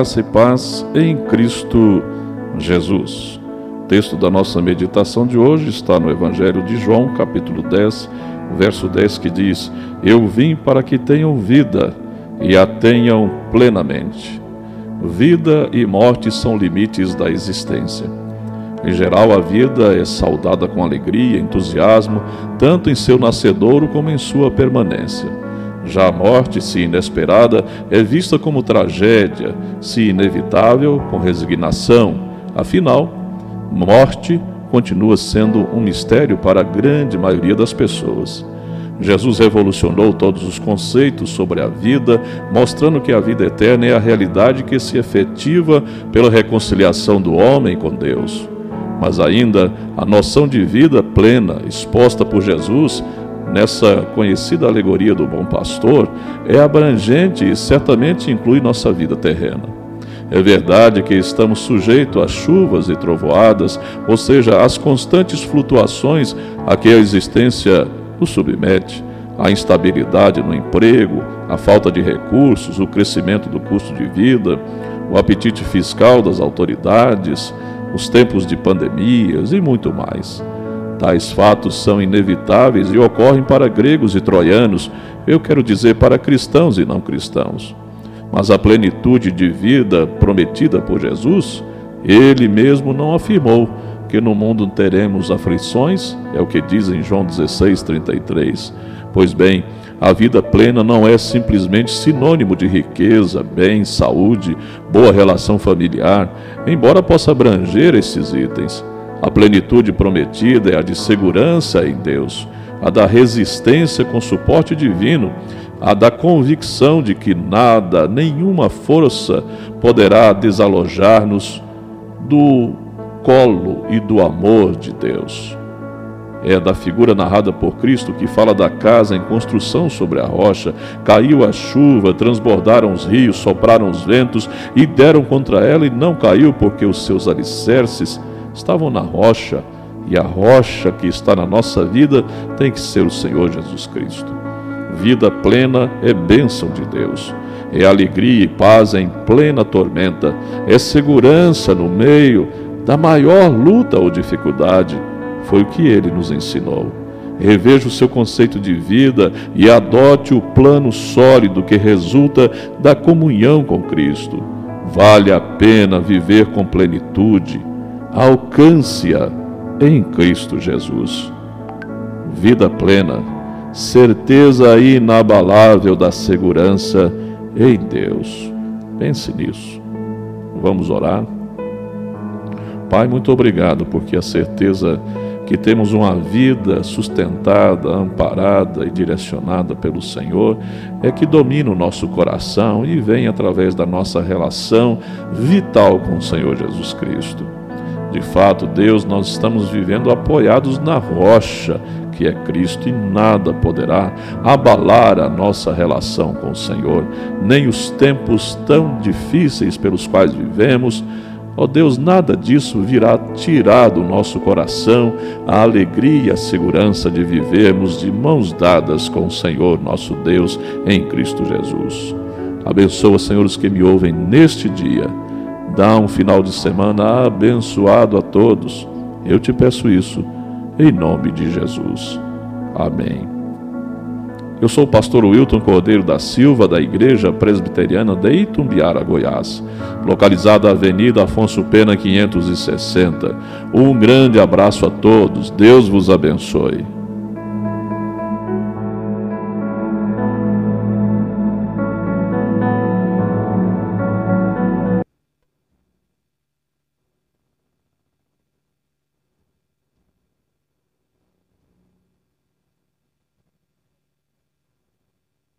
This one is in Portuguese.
Graça e paz em Cristo Jesus. O texto da nossa meditação de hoje está no Evangelho de João, capítulo 10, verso 10, que diz: Eu vim para que tenham vida e a tenham plenamente. Vida e morte são limites da existência. Em geral, a vida é saudada com alegria, entusiasmo, tanto em seu nascedouro como em sua permanência. Já a morte, se inesperada, é vista como tragédia, se inevitável, com resignação. Afinal, morte continua sendo um mistério para a grande maioria das pessoas. Jesus revolucionou todos os conceitos sobre a vida, mostrando que a vida eterna é a realidade que se efetiva pela reconciliação do homem com Deus. Mas ainda a noção de vida plena exposta por Jesus nessa conhecida alegoria do bom pastor é abrangente e certamente inclui nossa vida terrena. É verdade que estamos sujeitos a chuvas e trovoadas, ou seja, às constantes flutuações a que a existência nos submete, a instabilidade no emprego, a falta de recursos, o crescimento do custo de vida, o apetite fiscal das autoridades, os tempos de pandemias e muito mais. Tais fatos são inevitáveis e ocorrem para gregos e troianos, eu quero dizer para cristãos e não cristãos. Mas a plenitude de vida prometida por Jesus, ele mesmo não afirmou que no mundo teremos aflições, é o que diz em João 16, 33. Pois bem, a vida plena não é simplesmente sinônimo de riqueza, bem, saúde, boa relação familiar, embora possa abranger esses itens. A plenitude prometida é a de segurança em Deus, a da resistência com suporte divino, a da convicção de que nada, nenhuma força poderá desalojar-nos do colo e do amor de Deus. É da figura narrada por Cristo que fala da casa em construção sobre a rocha. Caiu a chuva, transbordaram os rios, sopraram os ventos e deram contra ela, e não caiu, porque os seus alicerces estavam na rocha, e a rocha que está na nossa vida tem que ser o Senhor Jesus Cristo. Vida plena é bênção de Deus, é alegria e paz em plena tormenta, é segurança no meio da maior luta ou dificuldade. Foi o que ele nos ensinou. Reveja o seu conceito de vida e adote o plano sólido que resulta da comunhão com Cristo. Vale a pena viver com plenitude alcance-a em Cristo Jesus. Vida plena, certeza inabalável da segurança em Deus. Pense nisso. Vamos orar? Pai, muito obrigado, porque a certeza que temos uma vida sustentada, amparada e direcionada pelo Senhor é que domina o nosso coração e vem através da nossa relação vital com o Senhor Jesus Cristo. De fato, Deus, nós estamos vivendo apoiados na rocha, que é Cristo, e nada poderá abalar a nossa relação com o Senhor, nem os tempos tão difíceis pelos quais vivemos. Ó oh Deus, nada disso virá tirar do nosso coração a alegria e a segurança de vivermos de mãos dadas com o Senhor, nosso Deus, em Cristo Jesus. Abençoa, Senhor, os que me ouvem neste dia Dá um final de semana abençoado a todos. Eu te peço isso, em nome de Jesus. Amém. Eu sou o pastor Wilton Cordeiro da Silva, da Igreja Presbiteriana de Itumbiara, Goiás, localizada na Avenida Afonso Pena 560. Um grande abraço a todos. Deus vos abençoe.